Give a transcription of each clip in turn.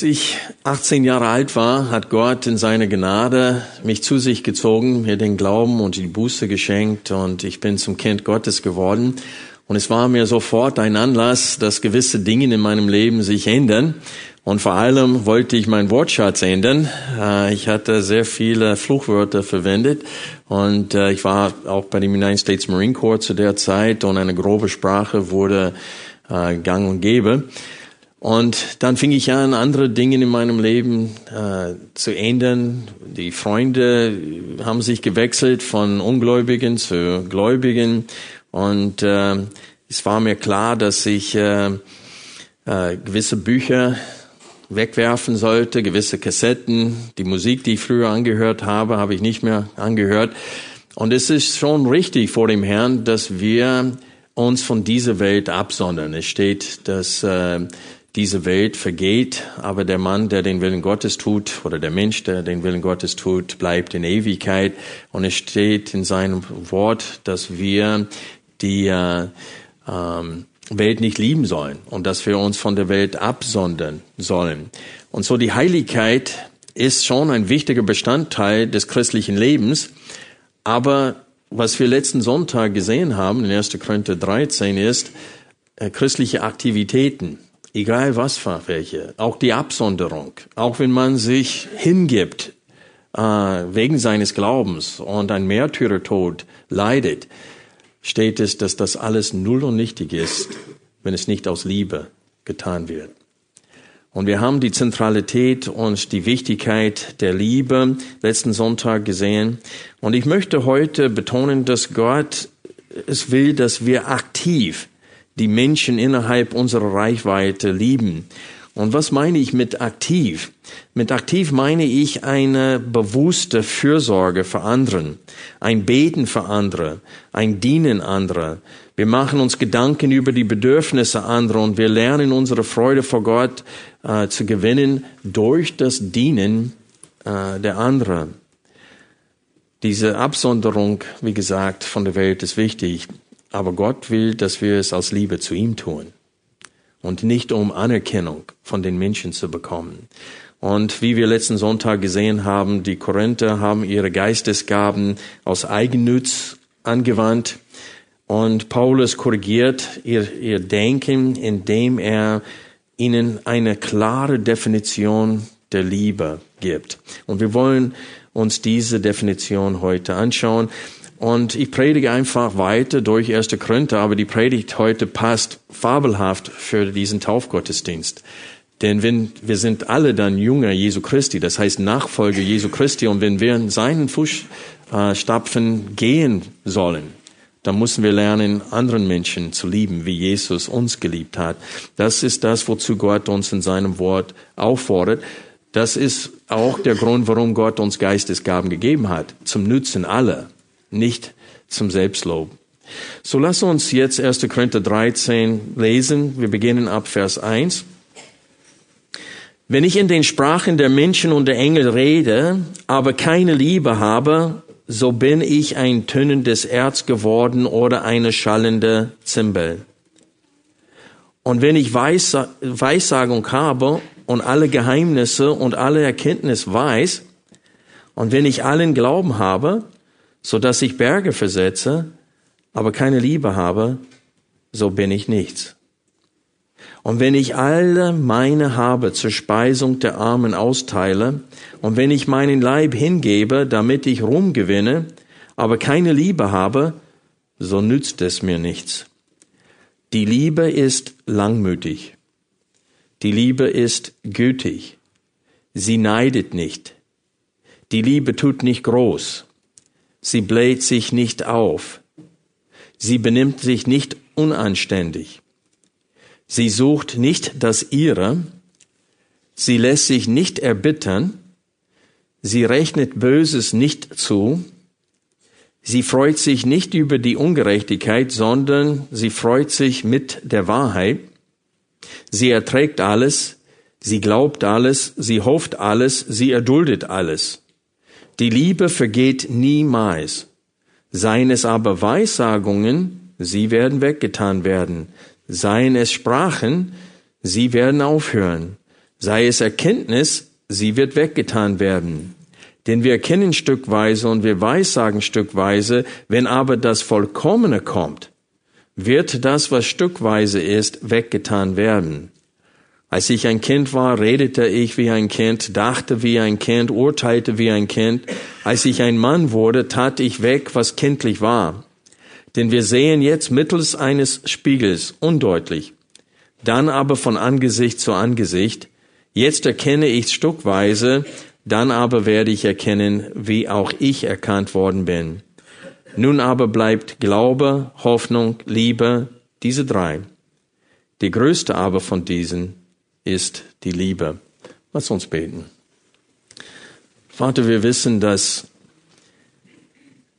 Als ich 18 Jahre alt war, hat Gott in seiner Gnade mich zu sich gezogen, mir den Glauben und die Buße geschenkt und ich bin zum Kind Gottes geworden. Und es war mir sofort ein Anlass, dass gewisse Dinge in meinem Leben sich ändern. Und vor allem wollte ich meinen Wortschatz ändern. Äh, ich hatte sehr viele Fluchwörter verwendet und äh, ich war auch bei dem United States Marine Corps zu der Zeit und eine grobe Sprache wurde äh, gang und gäbe. Und dann fing ich an, andere Dinge in meinem Leben äh, zu ändern. Die Freunde haben sich gewechselt von Ungläubigen zu Gläubigen. Und äh, es war mir klar, dass ich äh, äh, gewisse Bücher wegwerfen sollte, gewisse Kassetten. Die Musik, die ich früher angehört habe, habe ich nicht mehr angehört. Und es ist schon richtig vor dem Herrn, dass wir uns von dieser Welt absondern. Es steht, dass äh, diese Welt vergeht, aber der Mann, der den Willen Gottes tut, oder der Mensch, der den Willen Gottes tut, bleibt in Ewigkeit. Und es steht in seinem Wort, dass wir die äh, ähm, Welt nicht lieben sollen und dass wir uns von der Welt absondern sollen. Und so die Heiligkeit ist schon ein wichtiger Bestandteil des christlichen Lebens, aber was wir letzten Sonntag gesehen haben in 1. Korinther 13 ist äh, christliche Aktivitäten egal was für welche, auch die Absonderung, auch wenn man sich hingibt äh, wegen seines Glaubens und ein Märtyrertod leidet, steht es, dass das alles null und nichtig ist, wenn es nicht aus Liebe getan wird. Und wir haben die Zentralität und die Wichtigkeit der Liebe letzten Sonntag gesehen. Und ich möchte heute betonen, dass Gott es will, dass wir aktiv die Menschen innerhalb unserer Reichweite lieben. Und was meine ich mit aktiv? Mit aktiv meine ich eine bewusste Fürsorge für anderen, ein Beten für andere, ein Dienen anderer. Wir machen uns Gedanken über die Bedürfnisse anderer und wir lernen unsere Freude vor Gott äh, zu gewinnen durch das Dienen äh, der anderen. Diese Absonderung, wie gesagt, von der Welt ist wichtig. Aber Gott will, dass wir es aus Liebe zu ihm tun und nicht um Anerkennung von den Menschen zu bekommen. Und wie wir letzten Sonntag gesehen haben, die Korinther haben ihre Geistesgaben aus Eigennutz angewandt und Paulus korrigiert ihr, ihr Denken, indem er ihnen eine klare Definition der Liebe gibt. Und wir wollen uns diese Definition heute anschauen. Und ich predige einfach weiter durch 1. Korinther, aber die Predigt heute passt fabelhaft für diesen Taufgottesdienst. Denn wenn, wir sind alle dann Jünger Jesu Christi, das heißt Nachfolger Jesu Christi, und wenn wir in seinen Fußstapfen gehen sollen, dann müssen wir lernen, anderen Menschen zu lieben, wie Jesus uns geliebt hat. Das ist das, wozu Gott uns in seinem Wort auffordert. Das ist auch der Grund, warum Gott uns Geistesgaben gegeben hat, zum Nutzen aller nicht zum Selbstlob. So lass uns jetzt 1. Korinther 13 lesen. Wir beginnen ab Vers 1. Wenn ich in den Sprachen der Menschen und der Engel rede, aber keine Liebe habe, so bin ich ein tönendes Erz geworden oder eine schallende Zimbel. Und wenn ich Weissagung habe und alle Geheimnisse und alle Erkenntnis weiß, und wenn ich allen Glauben habe so dass ich Berge versetze, aber keine Liebe habe, so bin ich nichts. Und wenn ich alle meine Habe zur Speisung der Armen austeile, und wenn ich meinen Leib hingebe, damit ich Ruhm gewinne, aber keine Liebe habe, so nützt es mir nichts. Die Liebe ist langmütig. Die Liebe ist gütig. Sie neidet nicht. Die Liebe tut nicht groß. Sie bläht sich nicht auf. Sie benimmt sich nicht unanständig. Sie sucht nicht das Ihre. Sie lässt sich nicht erbittern. Sie rechnet Böses nicht zu. Sie freut sich nicht über die Ungerechtigkeit, sondern sie freut sich mit der Wahrheit. Sie erträgt alles, sie glaubt alles, sie hofft alles, sie erduldet alles. Die Liebe vergeht niemals. Seien es aber Weissagungen, sie werden weggetan werden. Seien es Sprachen, sie werden aufhören. Sei es Erkenntnis, sie wird weggetan werden. Denn wir erkennen stückweise und wir weissagen stückweise, wenn aber das Vollkommene kommt, wird das, was stückweise ist, weggetan werden. Als ich ein Kind war, redete ich wie ein Kind, dachte wie ein Kind, urteilte wie ein Kind. Als ich ein Mann wurde, tat ich weg, was kindlich war. Denn wir sehen jetzt mittels eines Spiegels undeutlich, dann aber von Angesicht zu Angesicht. Jetzt erkenne ich stückweise, dann aber werde ich erkennen, wie auch ich erkannt worden bin. Nun aber bleibt Glaube, Hoffnung, Liebe, diese drei. Die größte aber von diesen ist die Liebe. Lass uns beten. Vater, wir wissen, dass,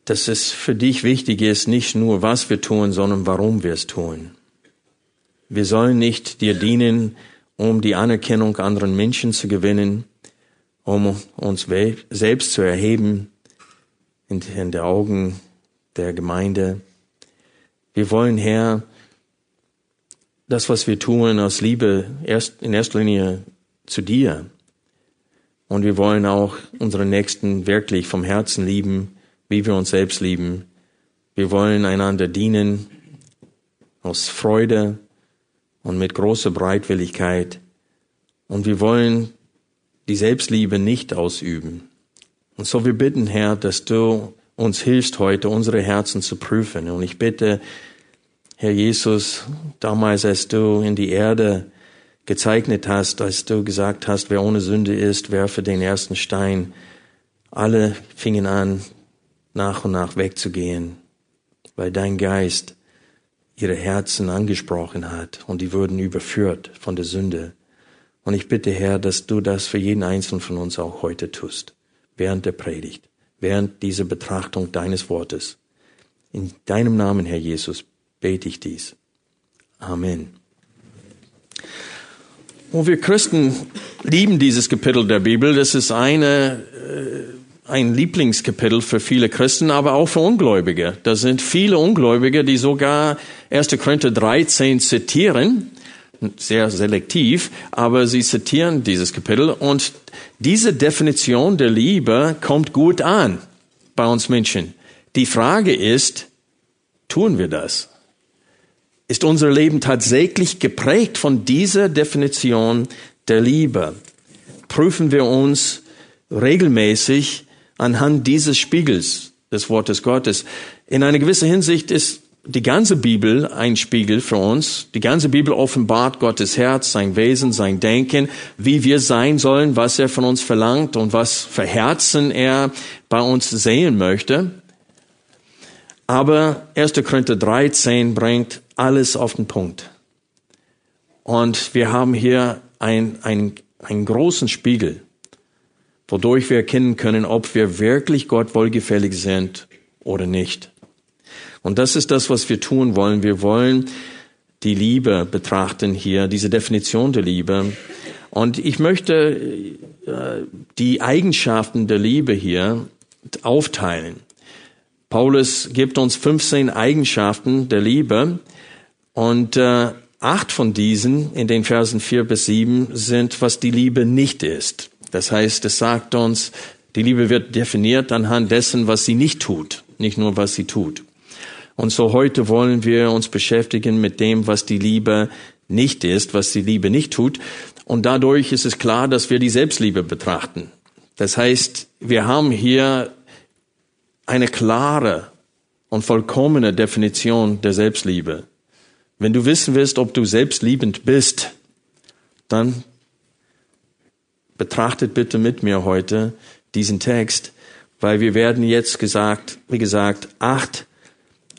dass es für dich wichtig ist, nicht nur was wir tun, sondern warum wir es tun. Wir sollen nicht dir dienen, um die Anerkennung anderen Menschen zu gewinnen, um uns selbst zu erheben in, in den Augen der Gemeinde. Wir wollen, Herr, das, was wir tun, aus Liebe erst, in erster Linie zu dir. Und wir wollen auch unsere Nächsten wirklich vom Herzen lieben, wie wir uns selbst lieben. Wir wollen einander dienen aus Freude und mit großer Breitwilligkeit. Und wir wollen die Selbstliebe nicht ausüben. Und so wir bitten, Herr, dass du uns hilfst heute, unsere Herzen zu prüfen. Und ich bitte, Herr Jesus, damals, als du in die Erde gezeichnet hast, als du gesagt hast, wer ohne Sünde ist, werfe den ersten Stein. Alle fingen an, nach und nach wegzugehen, weil dein Geist ihre Herzen angesprochen hat und die wurden überführt von der Sünde. Und ich bitte, Herr, dass du das für jeden Einzelnen von uns auch heute tust, während der Predigt, während dieser Betrachtung deines Wortes. In deinem Namen, Herr Jesus, bete ich dies. Amen. Und wir Christen lieben dieses Kapitel der Bibel. Das ist eine, äh, ein Lieblingskapitel für viele Christen, aber auch für Ungläubige. Da sind viele Ungläubige, die sogar 1. Korinther 13 zitieren, sehr selektiv, aber sie zitieren dieses Kapitel und diese Definition der Liebe kommt gut an bei uns Menschen. Die Frage ist, tun wir das? Ist unser Leben tatsächlich geprägt von dieser Definition der Liebe. Prüfen wir uns regelmäßig anhand dieses Spiegels des Wortes Gottes. In einer gewissen Hinsicht ist die ganze Bibel ein Spiegel für uns. Die ganze Bibel offenbart Gottes Herz, sein Wesen, sein Denken, wie wir sein sollen, was er von uns verlangt und was für Herzen er bei uns sehen möchte. Aber 1. Korinther 13 bringt alles auf den Punkt. Und wir haben hier ein, ein, einen großen Spiegel, wodurch wir erkennen können, ob wir wirklich Gott wohlgefällig sind oder nicht. Und das ist das, was wir tun wollen. Wir wollen die Liebe betrachten hier, diese Definition der Liebe. Und ich möchte äh, die Eigenschaften der Liebe hier aufteilen. Paulus gibt uns 15 Eigenschaften der Liebe und äh, acht von diesen in den Versen vier bis sieben sind, was die Liebe nicht ist. Das heißt, es sagt uns, die Liebe wird definiert anhand dessen, was sie nicht tut, nicht nur was sie tut. Und so heute wollen wir uns beschäftigen mit dem, was die Liebe nicht ist, was die Liebe nicht tut. Und dadurch ist es klar, dass wir die Selbstliebe betrachten. Das heißt, wir haben hier eine klare und vollkommene Definition der Selbstliebe. Wenn du wissen willst, ob du selbstliebend bist, dann betrachtet bitte mit mir heute diesen Text, weil wir werden jetzt gesagt, wie gesagt, acht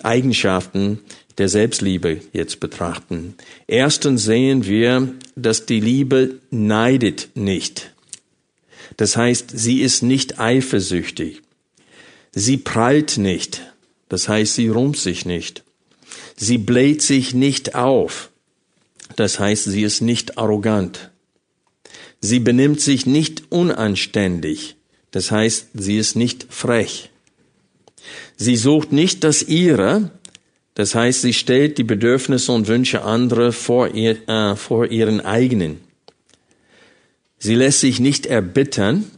Eigenschaften der Selbstliebe jetzt betrachten. Erstens sehen wir, dass die Liebe neidet nicht. Das heißt, sie ist nicht eifersüchtig. Sie prallt nicht. Das heißt, sie rummt sich nicht. Sie bläht sich nicht auf. Das heißt, sie ist nicht arrogant. Sie benimmt sich nicht unanständig. Das heißt, sie ist nicht frech. Sie sucht nicht das ihre. Das heißt, sie stellt die Bedürfnisse und Wünsche anderer vor, ihr, äh, vor ihren eigenen. Sie lässt sich nicht erbittern.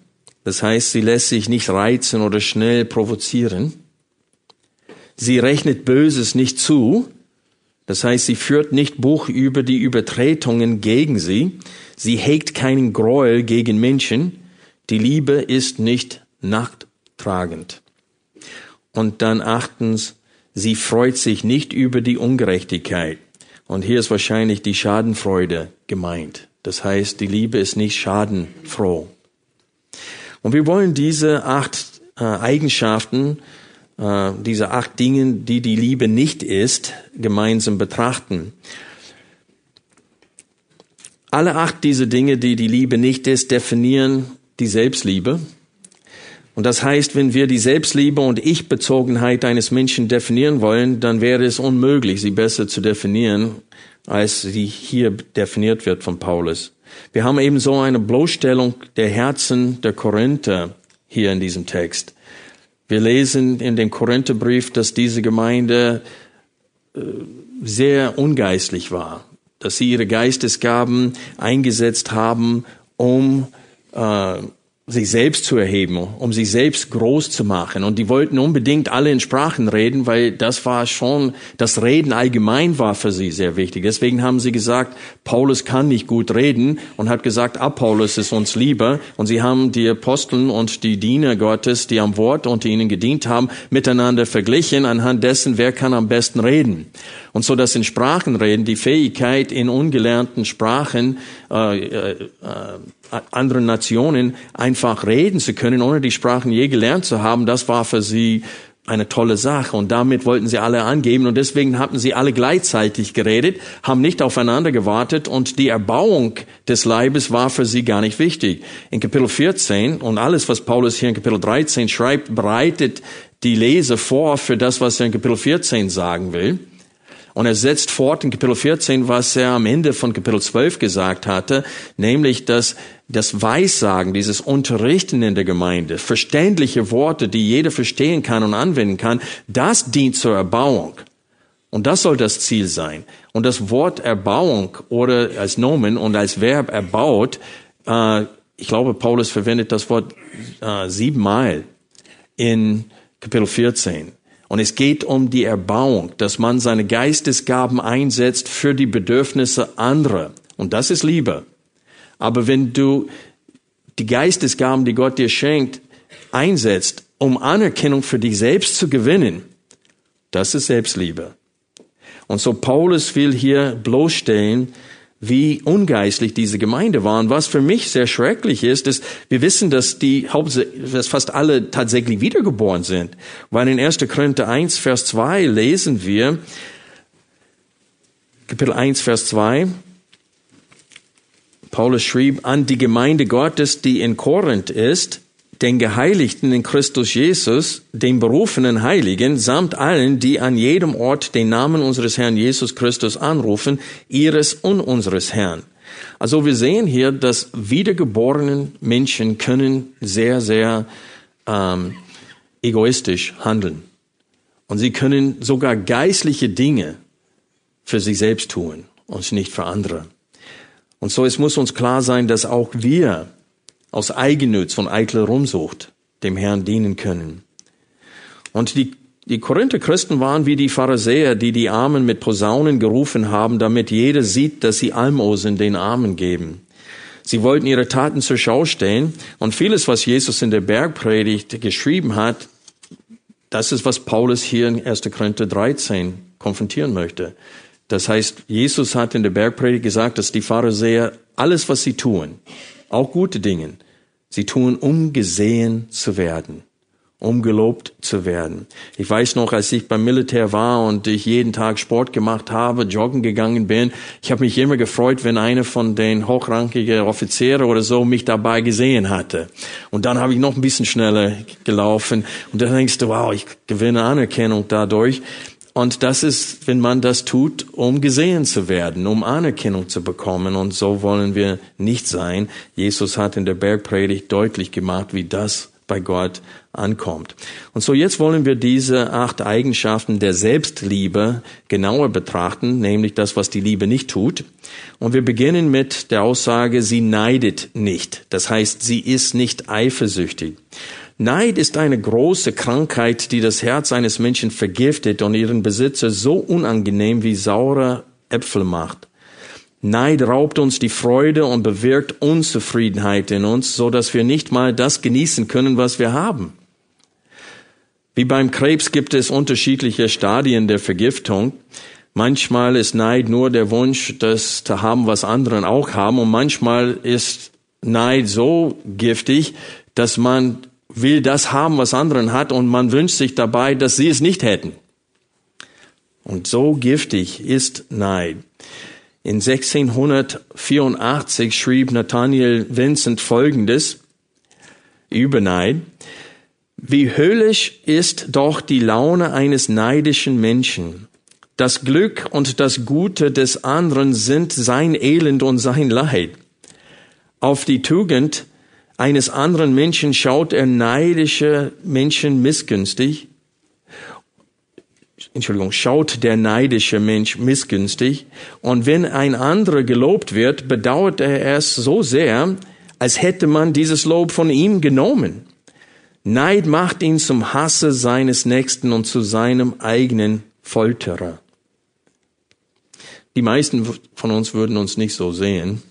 Das heißt, sie lässt sich nicht reizen oder schnell provozieren. Sie rechnet Böses nicht zu. Das heißt, sie führt nicht Buch über die Übertretungen gegen sie. Sie hegt keinen Gräuel gegen Menschen. Die Liebe ist nicht nachttragend. Und dann achtens, sie freut sich nicht über die Ungerechtigkeit. Und hier ist wahrscheinlich die Schadenfreude gemeint. Das heißt, die Liebe ist nicht schadenfroh. Und wir wollen diese acht äh, Eigenschaften äh, diese acht Dinge, die die Liebe nicht ist, gemeinsam betrachten. Alle acht diese Dinge, die die Liebe nicht ist, definieren die Selbstliebe. Und das heißt, wenn wir die Selbstliebe und Ich-Bezogenheit eines Menschen definieren wollen, dann wäre es unmöglich, sie besser zu definieren, als sie hier definiert wird von Paulus. Wir haben eben so eine Bloßstellung der Herzen der Korinther hier in diesem Text. Wir lesen in dem Korintherbrief, dass diese Gemeinde äh, sehr ungeistlich war, dass sie ihre Geistesgaben eingesetzt haben, um äh, sich selbst zu erheben, um sich selbst groß zu machen. Und die wollten unbedingt alle in Sprachen reden, weil das war schon, das Reden allgemein war für sie sehr wichtig. Deswegen haben sie gesagt, Paulus kann nicht gut reden und hat gesagt, Apollos ist uns lieber. Und sie haben die Aposteln und die Diener Gottes, die am Wort unter ihnen gedient haben, miteinander verglichen anhand dessen, wer kann am besten reden. Und so dass in Sprachenreden die Fähigkeit in ungelernten Sprachen äh, äh, äh, anderen Nationen einfach reden zu können, ohne die Sprachen je gelernt zu haben, das war für sie eine tolle Sache und damit wollten sie alle angeben und deswegen hatten sie alle gleichzeitig geredet, haben nicht aufeinander gewartet und die Erbauung des Leibes war für sie gar nicht wichtig. In Kapitel 14 und alles, was Paulus hier in Kapitel 13 schreibt, bereitet die Leser vor für das, was er in Kapitel 14 sagen will. Und er setzt fort in Kapitel 14, was er am Ende von Kapitel 12 gesagt hatte, nämlich, dass das Weissagen, dieses Unterrichten in der Gemeinde, verständliche Worte, die jeder verstehen kann und anwenden kann, das dient zur Erbauung. Und das soll das Ziel sein. Und das Wort Erbauung oder als Nomen und als Verb erbaut, äh, ich glaube, Paulus verwendet das Wort äh, siebenmal in Kapitel 14. Und es geht um die Erbauung, dass man seine Geistesgaben einsetzt für die Bedürfnisse anderer. Und das ist Liebe. Aber wenn du die Geistesgaben, die Gott dir schenkt, einsetzt, um Anerkennung für dich selbst zu gewinnen, das ist Selbstliebe. Und so Paulus will hier bloßstellen, wie ungeistlich diese Gemeinde war. Und was für mich sehr schrecklich ist, ist, wir wissen, dass die dass fast alle tatsächlich wiedergeboren sind. Weil in 1. Korinther 1, Vers 2 lesen wir, Kapitel 1, Vers 2, Paulus schrieb an die Gemeinde Gottes, die in Korinth ist, den Geheiligten in Christus Jesus, den berufenen Heiligen, samt allen, die an jedem Ort den Namen unseres Herrn Jesus Christus anrufen, ihres und unseres Herrn. Also wir sehen hier, dass wiedergeborenen Menschen können sehr, sehr ähm, egoistisch handeln. Und sie können sogar geistliche Dinge für sich selbst tun und nicht für andere. Und so es muss uns klar sein, dass auch wir aus Eigennutz und eitler Rumsucht dem Herrn dienen können. Und die Die Korinther Christen waren wie die Pharisäer, die die Armen mit Posaunen gerufen haben, damit jeder sieht, dass sie Almosen den Armen geben. Sie wollten ihre Taten zur Schau stellen und vieles, was Jesus in der Bergpredigt geschrieben hat, das ist, was Paulus hier in 1. Korinther 13 konfrontieren möchte. Das heißt, Jesus hat in der Bergpredigt gesagt, dass die Pharisäer alles, was sie tun, auch gute Dinge, sie tun, um gesehen zu werden um gelobt zu werden. Ich weiß noch, als ich beim Militär war und ich jeden Tag Sport gemacht habe, joggen gegangen bin, ich habe mich immer gefreut, wenn einer von den hochrangigen Offiziere oder so mich dabei gesehen hatte. Und dann habe ich noch ein bisschen schneller gelaufen und dann denkst du, wow, ich gewinne Anerkennung dadurch. Und das ist, wenn man das tut, um gesehen zu werden, um Anerkennung zu bekommen. Und so wollen wir nicht sein. Jesus hat in der Bergpredigt deutlich gemacht, wie das bei Gott ankommt. Und so jetzt wollen wir diese acht Eigenschaften der Selbstliebe genauer betrachten, nämlich das, was die Liebe nicht tut. Und wir beginnen mit der Aussage, sie neidet nicht. Das heißt, sie ist nicht eifersüchtig. Neid ist eine große Krankheit, die das Herz eines Menschen vergiftet und ihren Besitzer so unangenehm wie saure Äpfel macht. Neid raubt uns die Freude und bewirkt Unzufriedenheit in uns, so dass wir nicht mal das genießen können, was wir haben. Wie beim Krebs gibt es unterschiedliche Stadien der Vergiftung. Manchmal ist Neid nur der Wunsch, das zu haben, was anderen auch haben. Und manchmal ist Neid so giftig, dass man will das haben, was anderen hat und man wünscht sich dabei, dass sie es nicht hätten. Und so giftig ist Neid. In 1684 schrieb Nathaniel Vincent Folgendes über Neid. Wie höllisch ist doch die Laune eines neidischen Menschen. Das Glück und das Gute des anderen sind sein Elend und sein Leid. Auf die Tugend eines anderen Menschen schaut er neidische Menschen missgünstig Entschuldigung, schaut der neidische Mensch missgünstig. Und wenn ein anderer gelobt wird, bedauert er es so sehr, als hätte man dieses Lob von ihm genommen. Neid macht ihn zum Hasse seines Nächsten und zu seinem eigenen Folterer. Die meisten von uns würden uns nicht so sehen,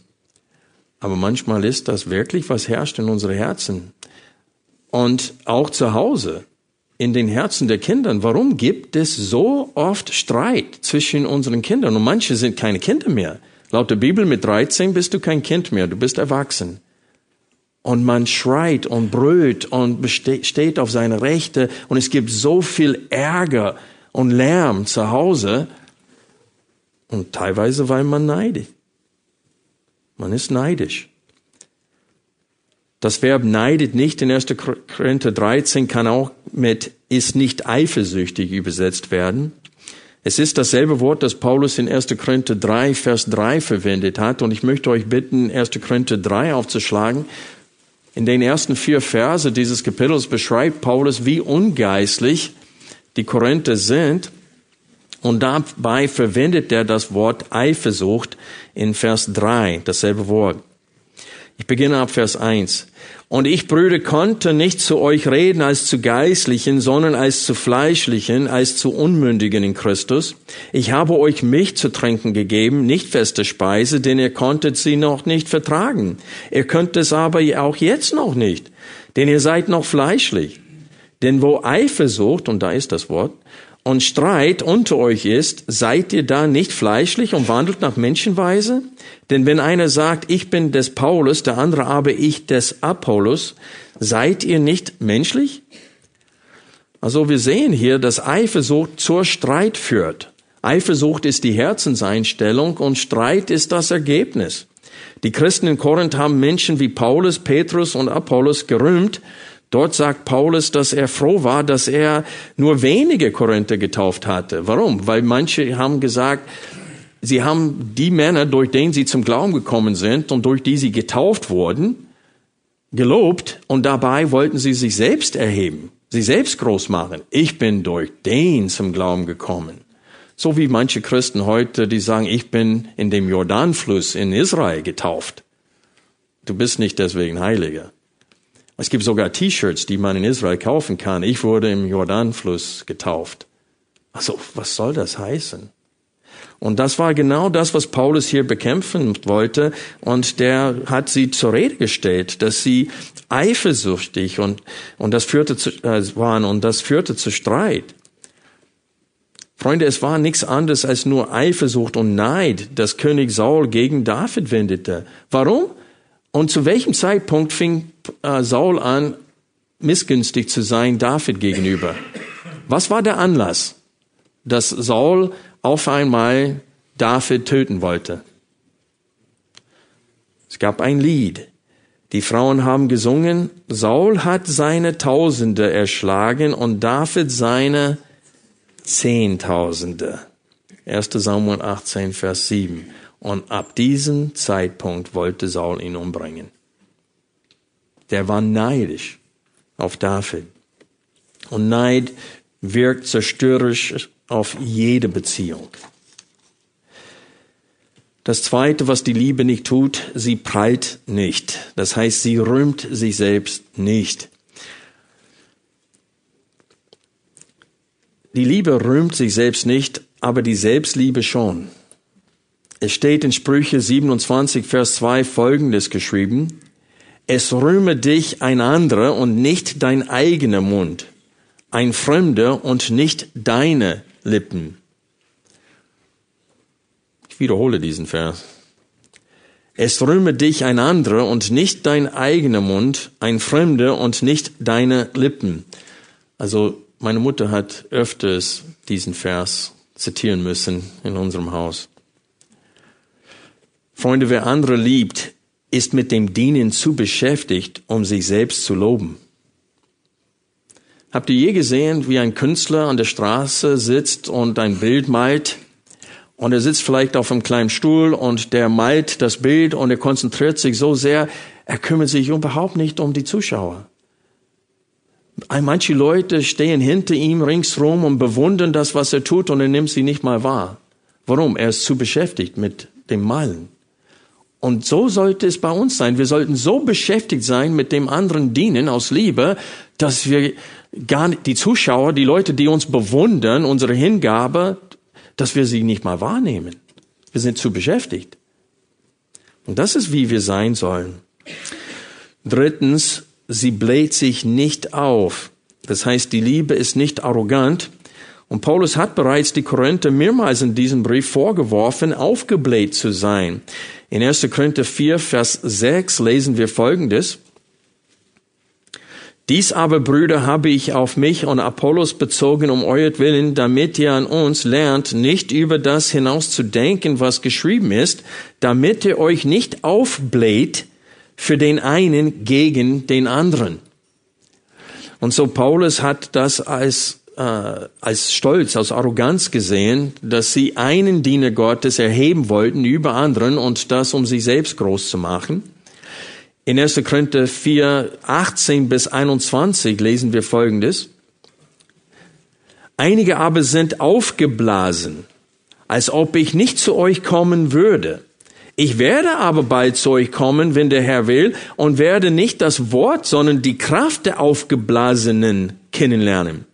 aber manchmal ist das wirklich, was herrscht in unsere Herzen. Und auch zu Hause in den Herzen der Kinder. Warum gibt es so oft Streit zwischen unseren Kindern? Und manche sind keine Kinder mehr. Laut der Bibel mit 13 bist du kein Kind mehr, du bist erwachsen. Und man schreit und brüllt und steht auf seine Rechte und es gibt so viel Ärger und Lärm zu Hause und teilweise, weil man neidet. Man ist neidisch. Das Verb neidet nicht in 1. Korinther 13 kann auch mit ist nicht eifersüchtig übersetzt werden. Es ist dasselbe Wort, das Paulus in 1. Korinther 3, Vers 3 verwendet hat. Und ich möchte euch bitten, 1. Korinther 3 aufzuschlagen. In den ersten vier Verse dieses Kapitels beschreibt Paulus, wie ungeistlich die Korinther sind. Und dabei verwendet er das Wort Eifersucht in Vers 3, dasselbe Wort. Ich beginne ab Vers 1. Und ich, Brüder, konnte nicht zu euch reden als zu Geistlichen, sondern als zu Fleischlichen, als zu Unmündigen in Christus. Ich habe euch Milch zu trinken gegeben, nicht feste Speise, denn ihr konntet sie noch nicht vertragen. Ihr könnt es aber auch jetzt noch nicht, denn ihr seid noch fleischlich. Denn wo Eifersucht, und da ist das Wort, und Streit unter euch ist, seid ihr da nicht fleischlich und wandelt nach Menschenweise? Denn wenn einer sagt, ich bin des Paulus, der andere aber ich des Apollos, seid ihr nicht menschlich? Also wir sehen hier, dass Eifersucht zur Streit führt. Eifersucht ist die Herzenseinstellung und Streit ist das Ergebnis. Die Christen in Korinth haben Menschen wie Paulus, Petrus und Apollos gerühmt, Dort sagt Paulus, dass er froh war, dass er nur wenige Korinther getauft hatte. Warum? Weil manche haben gesagt, sie haben die Männer, durch denen sie zum Glauben gekommen sind und durch die sie getauft wurden, gelobt und dabei wollten sie sich selbst erheben, sie selbst groß machen. Ich bin durch den zum Glauben gekommen. So wie manche Christen heute, die sagen, ich bin in dem Jordanfluss in Israel getauft. Du bist nicht deswegen Heiliger. Es gibt sogar T-Shirts, die man in Israel kaufen kann. Ich wurde im Jordanfluss getauft. Also, was soll das heißen? Und das war genau das, was Paulus hier bekämpfen wollte. Und der hat sie zur Rede gestellt, dass sie eifersüchtig und, und das führte zu, äh, waren und das führte zu Streit. Freunde, es war nichts anderes als nur Eifersucht und Neid, das König Saul gegen David wendete. Warum? Und zu welchem Zeitpunkt fing äh, Saul an, missgünstig zu sein David gegenüber? Was war der Anlass, dass Saul auf einmal David töten wollte? Es gab ein Lied. Die Frauen haben gesungen, Saul hat seine Tausende erschlagen und David seine Zehntausende. 1 Samuel 18, Vers 7. Und ab diesem Zeitpunkt wollte Saul ihn umbringen. Der war neidisch auf David. Und Neid wirkt zerstörerisch auf jede Beziehung. Das zweite, was die Liebe nicht tut, sie prallt nicht. Das heißt, sie rühmt sich selbst nicht. Die Liebe rühmt sich selbst nicht, aber die Selbstliebe schon. Es steht in Sprüche 27, Vers 2 folgendes geschrieben. Es rühme dich ein anderer und nicht dein eigener Mund, ein Fremder und nicht deine Lippen. Ich wiederhole diesen Vers. Es rühme dich ein anderer und nicht dein eigener Mund, ein Fremder und nicht deine Lippen. Also meine Mutter hat öfters diesen Vers zitieren müssen in unserem Haus. Freunde, wer andere liebt, ist mit dem Dienen zu beschäftigt, um sich selbst zu loben. Habt ihr je gesehen, wie ein Künstler an der Straße sitzt und ein Bild malt? Und er sitzt vielleicht auf einem kleinen Stuhl und der malt das Bild und er konzentriert sich so sehr, er kümmert sich überhaupt nicht um die Zuschauer. Manche Leute stehen hinter ihm ringsrum und bewundern das, was er tut, und er nimmt sie nicht mal wahr. Warum? Er ist zu beschäftigt mit dem Malen. Und so sollte es bei uns sein. Wir sollten so beschäftigt sein mit dem anderen Dienen aus Liebe, dass wir gar nicht, die Zuschauer, die Leute, die uns bewundern, unsere Hingabe, dass wir sie nicht mal wahrnehmen. Wir sind zu beschäftigt. Und das ist, wie wir sein sollen. Drittens, sie bläht sich nicht auf. Das heißt, die Liebe ist nicht arrogant. Und Paulus hat bereits die Korinther mehrmals in diesem Brief vorgeworfen, aufgebläht zu sein. In 1. Korinther 4, Vers 6 lesen wir Folgendes. Dies aber, Brüder, habe ich auf mich und Apollos bezogen um euretwillen, damit ihr an uns lernt, nicht über das hinaus zu denken, was geschrieben ist, damit ihr euch nicht aufbläht, für den einen gegen den anderen. Und so Paulus hat das als äh, als Stolz, als Arroganz gesehen, dass sie einen Diener Gottes erheben wollten über anderen und das, um sich selbst groß zu machen. In 1. Korinther 4, 18 bis 21 lesen wir Folgendes. Einige aber sind aufgeblasen, als ob ich nicht zu euch kommen würde. Ich werde aber bald zu euch kommen, wenn der Herr will, und werde nicht das Wort, sondern die Kraft der Aufgeblasenen kennenlernen.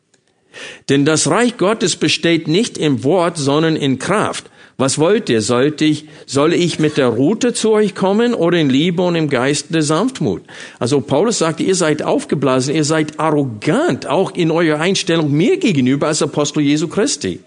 Denn das Reich Gottes besteht nicht im Wort, sondern in Kraft. Was wollt ihr? Sollte ich, soll ich mit der Rute zu euch kommen oder in Liebe und im Geist der Sanftmut? Also Paulus sagt, ihr seid aufgeblasen, ihr seid arrogant, auch in eurer Einstellung mir gegenüber als Apostel Jesu Christi.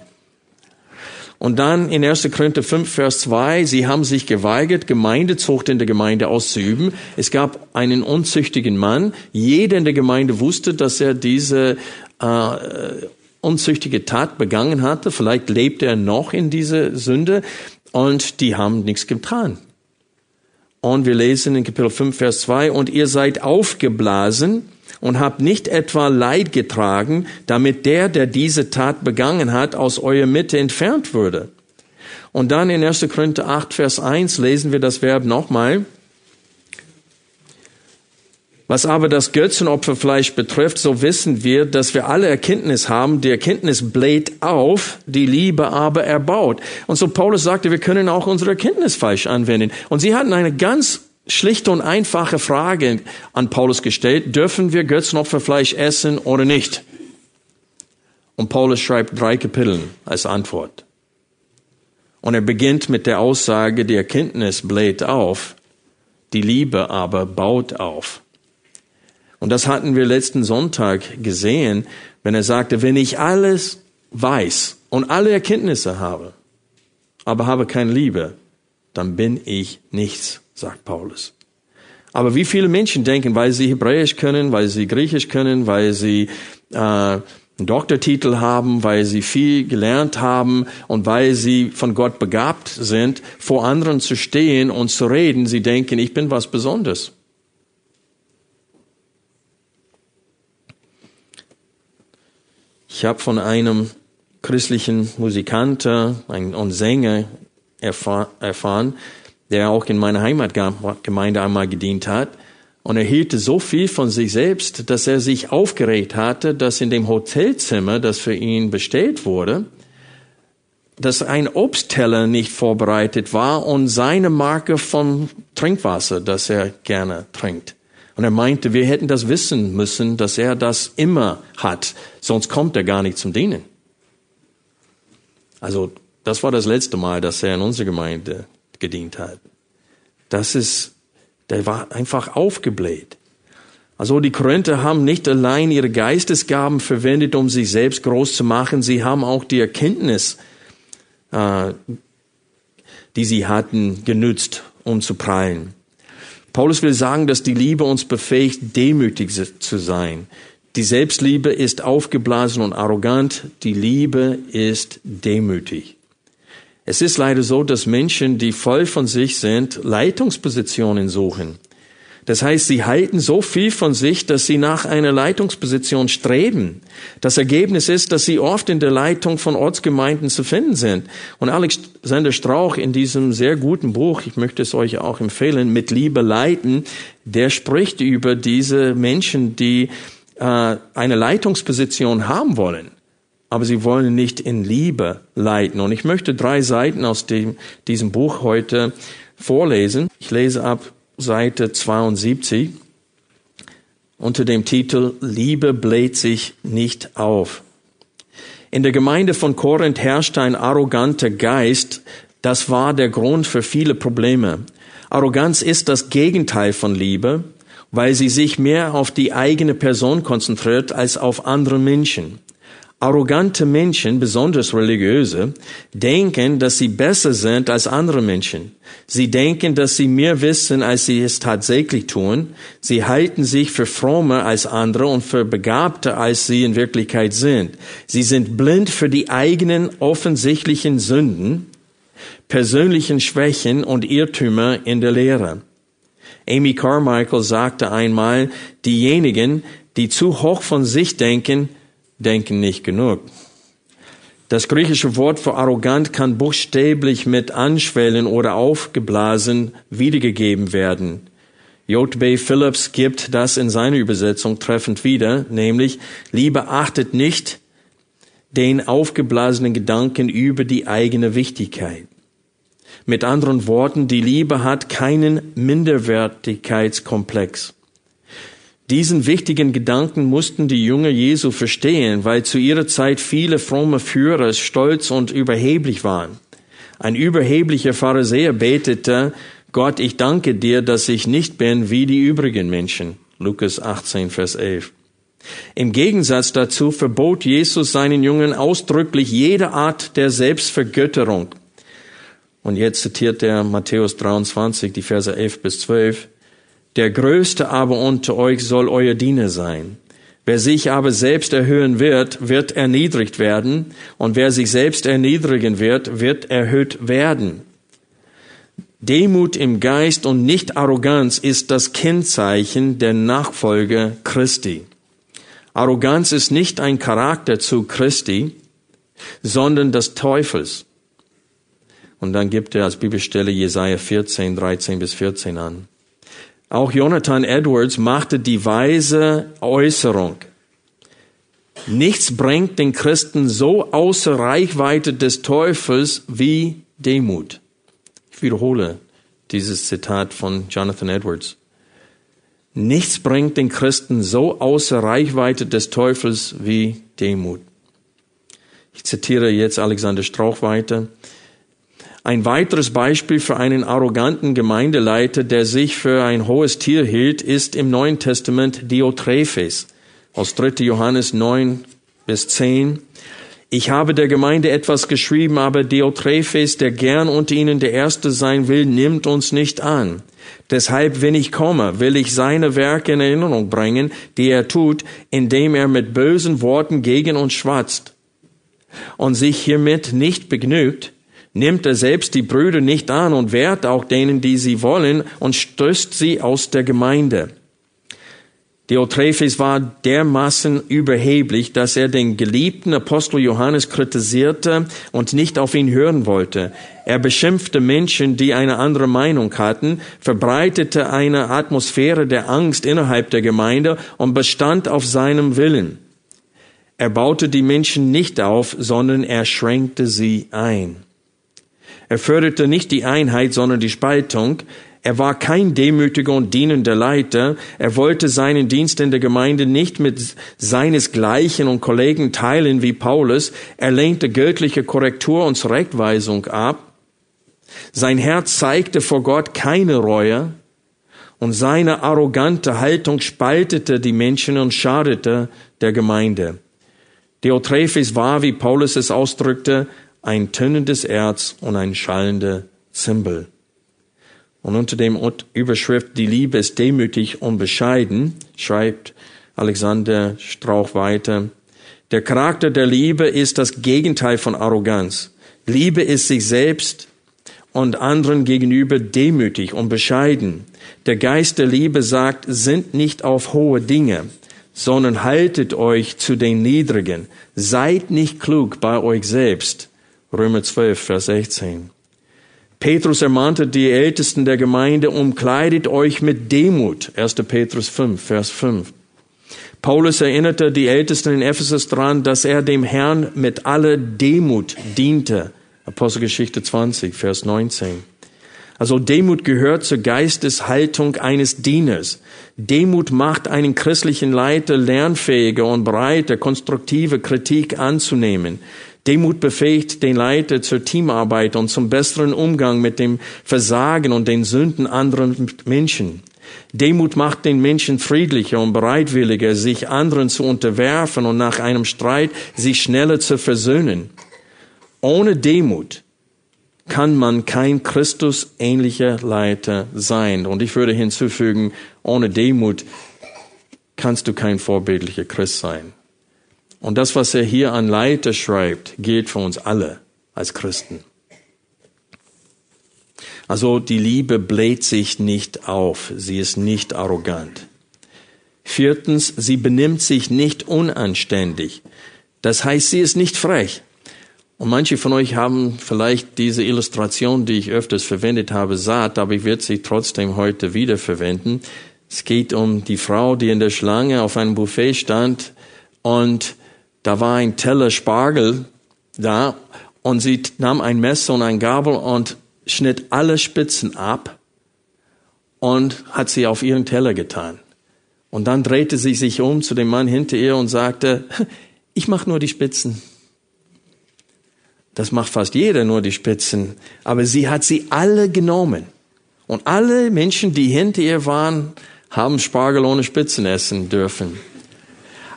Und dann in 1. Korinther 5, Vers 2, sie haben sich geweigert, Gemeindezucht in der Gemeinde auszuüben. Es gab einen unzüchtigen Mann. Jeder in der Gemeinde wusste, dass er diese äh, unzüchtige Tat begangen hatte. Vielleicht lebte er noch in dieser Sünde und die haben nichts getan. Und wir lesen in Kapitel 5, Vers 2, und ihr seid aufgeblasen und habt nicht etwa Leid getragen, damit der, der diese Tat begangen hat, aus eurer Mitte entfernt würde. Und dann in 1. Korinther 8, Vers 1 lesen wir das Verb nochmal. Was aber das Götzenopferfleisch betrifft, so wissen wir, dass wir alle Erkenntnis haben. Die Erkenntnis bläht auf, die Liebe aber erbaut. Und so Paulus sagte, wir können auch unsere Erkenntnis falsch anwenden. Und sie hatten eine ganz schlichte und einfache Frage an Paulus gestellt, dürfen wir Götzenopferfleisch essen oder nicht? Und Paulus schreibt drei Kapitel als Antwort. Und er beginnt mit der Aussage, die Erkenntnis bläht auf, die Liebe aber baut auf. Und das hatten wir letzten Sonntag gesehen, wenn er sagte, wenn ich alles weiß und alle Erkenntnisse habe, aber habe keine Liebe, dann bin ich nichts, sagt Paulus. Aber wie viele Menschen denken, weil sie Hebräisch können, weil sie Griechisch können, weil sie äh, einen Doktortitel haben, weil sie viel gelernt haben und weil sie von Gott begabt sind, vor anderen zu stehen und zu reden, sie denken, ich bin was Besonderes. Ich habe von einem christlichen Musikanten und Sänger erfahren, der auch in meiner Heimatgemeinde einmal gedient hat. Und er hielte so viel von sich selbst, dass er sich aufgeregt hatte, dass in dem Hotelzimmer, das für ihn bestellt wurde, dass ein Obstteller nicht vorbereitet war und seine Marke vom Trinkwasser, das er gerne trinkt. Und er meinte, wir hätten das wissen müssen, dass er das immer hat, sonst kommt er gar nicht zum Dienen. Also das war das letzte Mal, dass er in unserer Gemeinde gedient hat. Das ist, der war einfach aufgebläht. Also die Korinther haben nicht allein ihre Geistesgaben verwendet, um sich selbst groß zu machen, sie haben auch die Erkenntnis, äh, die sie hatten, genützt, um zu prallen. Paulus will sagen, dass die Liebe uns befähigt, demütig zu sein. Die Selbstliebe ist aufgeblasen und arrogant, die Liebe ist demütig. Es ist leider so, dass Menschen, die voll von sich sind, Leitungspositionen suchen. Das heißt, sie halten so viel von sich, dass sie nach einer Leitungsposition streben. Das Ergebnis ist, dass sie oft in der Leitung von Ortsgemeinden zu finden sind. Und Alexander Strauch in diesem sehr guten Buch, ich möchte es euch auch empfehlen, mit Liebe leiten, der spricht über diese Menschen, die äh, eine Leitungsposition haben wollen aber sie wollen nicht in Liebe leiten. Und ich möchte drei Seiten aus dem, diesem Buch heute vorlesen. Ich lese ab Seite 72 unter dem Titel Liebe bläht sich nicht auf. In der Gemeinde von Korinth herrschte ein arroganter Geist. Das war der Grund für viele Probleme. Arroganz ist das Gegenteil von Liebe, weil sie sich mehr auf die eigene Person konzentriert als auf andere Menschen. Arrogante Menschen, besonders religiöse, denken, dass sie besser sind als andere Menschen. Sie denken, dass sie mehr wissen, als sie es tatsächlich tun. Sie halten sich für frommer als andere und für begabter, als sie in Wirklichkeit sind. Sie sind blind für die eigenen offensichtlichen Sünden, persönlichen Schwächen und Irrtümer in der Lehre. Amy Carmichael sagte einmal, diejenigen, die zu hoch von sich denken, denken nicht genug. Das griechische Wort für arrogant kann buchstäblich mit Anschwellen oder aufgeblasen wiedergegeben werden. J.B. Phillips gibt das in seiner Übersetzung treffend wieder, nämlich Liebe achtet nicht den aufgeblasenen Gedanken über die eigene Wichtigkeit. Mit anderen Worten, die Liebe hat keinen Minderwertigkeitskomplex. Diesen wichtigen Gedanken mussten die Jünger Jesu verstehen, weil zu ihrer Zeit viele fromme Führer stolz und überheblich waren. Ein überheblicher Pharisäer betete, Gott, ich danke dir, dass ich nicht bin wie die übrigen Menschen. Lukas 18, Vers 11. Im Gegensatz dazu verbot Jesus seinen Jüngern ausdrücklich jede Art der Selbstvergötterung. Und jetzt zitiert er Matthäus 23, die Verse 11 bis 12. Der Größte aber unter euch soll euer Diener sein. Wer sich aber selbst erhöhen wird, wird erniedrigt werden, und wer sich selbst erniedrigen wird, wird erhöht werden. Demut im Geist und nicht Arroganz ist das Kennzeichen der Nachfolger Christi. Arroganz ist nicht ein Charakter zu Christi, sondern des Teufels. Und dann gibt er als Bibelstelle Jesaja 14, 13 bis 14 an. Auch Jonathan Edwards machte die weise Äußerung. Nichts bringt den Christen so außer Reichweite des Teufels wie Demut. Ich wiederhole dieses Zitat von Jonathan Edwards. Nichts bringt den Christen so außer Reichweite des Teufels wie Demut. Ich zitiere jetzt Alexander Strauch weiter. Ein weiteres Beispiel für einen arroganten Gemeindeleiter, der sich für ein hohes Tier hielt, ist im Neuen Testament Diotrephes aus 3. Johannes 9 bis 10. Ich habe der Gemeinde etwas geschrieben, aber Diotrephes, der gern unter ihnen der Erste sein will, nimmt uns nicht an. Deshalb, wenn ich komme, will ich seine Werke in Erinnerung bringen, die er tut, indem er mit bösen Worten gegen uns schwatzt und sich hiermit nicht begnügt, nimmt er selbst die Brüder nicht an und wehrt auch denen, die sie wollen, und stößt sie aus der Gemeinde. Diotrephes war dermaßen überheblich, dass er den geliebten Apostel Johannes kritisierte und nicht auf ihn hören wollte. Er beschimpfte Menschen, die eine andere Meinung hatten, verbreitete eine Atmosphäre der Angst innerhalb der Gemeinde und bestand auf seinem Willen. Er baute die Menschen nicht auf, sondern er schränkte sie ein. Er förderte nicht die Einheit, sondern die Spaltung. Er war kein demütiger und dienender Leiter. Er wollte seinen Dienst in der Gemeinde nicht mit seinesgleichen und Kollegen teilen wie Paulus. Er lehnte göttliche Korrektur und Zurechtweisung ab. Sein Herz zeigte vor Gott keine Reue und seine arrogante Haltung spaltete die Menschen und schadete der Gemeinde. Diotrephes war, wie Paulus es ausdrückte, ein tönendes Erz und ein schallender Zimbel. Und unter dem Überschrift Die Liebe ist demütig und bescheiden schreibt Alexander Strauch weiter, der Charakter der Liebe ist das Gegenteil von Arroganz. Liebe ist sich selbst und anderen gegenüber demütig und bescheiden. Der Geist der Liebe sagt, sind nicht auf hohe Dinge, sondern haltet euch zu den Niedrigen. Seid nicht klug bei euch selbst. Römer 12, Vers 16. Petrus ermahnte die Ältesten der Gemeinde, umkleidet euch mit Demut. 1. Petrus 5, Vers 5. Paulus erinnerte die Ältesten in Ephesus daran, dass er dem Herrn mit aller Demut diente. Apostelgeschichte 20, Vers 19. Also Demut gehört zur Geisteshaltung eines Dieners. Demut macht einen christlichen Leiter lernfähiger und bereiter, konstruktive Kritik anzunehmen. Demut befähigt den Leiter zur Teamarbeit und zum besseren Umgang mit dem Versagen und den Sünden anderen Menschen. Demut macht den Menschen friedlicher und bereitwilliger, sich anderen zu unterwerfen und nach einem Streit sich schneller zu versöhnen. Ohne Demut kann man kein Christusähnlicher Leiter sein. Und ich würde hinzufügen, ohne Demut kannst du kein vorbildlicher Christ sein. Und das, was er hier an Leiter schreibt, gilt für uns alle als Christen. Also die Liebe bläht sich nicht auf, sie ist nicht arrogant. Viertens, sie benimmt sich nicht unanständig. Das heißt, sie ist nicht frech. Und manche von euch haben vielleicht diese Illustration, die ich öfters verwendet habe, satt, aber ich werde sie trotzdem heute wieder verwenden. Es geht um die Frau, die in der Schlange auf einem Buffet stand und da war ein Teller Spargel da und sie nahm ein Messer und ein Gabel und schnitt alle Spitzen ab und hat sie auf ihren Teller getan. Und dann drehte sie sich um zu dem Mann hinter ihr und sagte, ich mache nur die Spitzen. Das macht fast jeder nur die Spitzen. Aber sie hat sie alle genommen. Und alle Menschen, die hinter ihr waren, haben Spargel ohne Spitzen essen dürfen.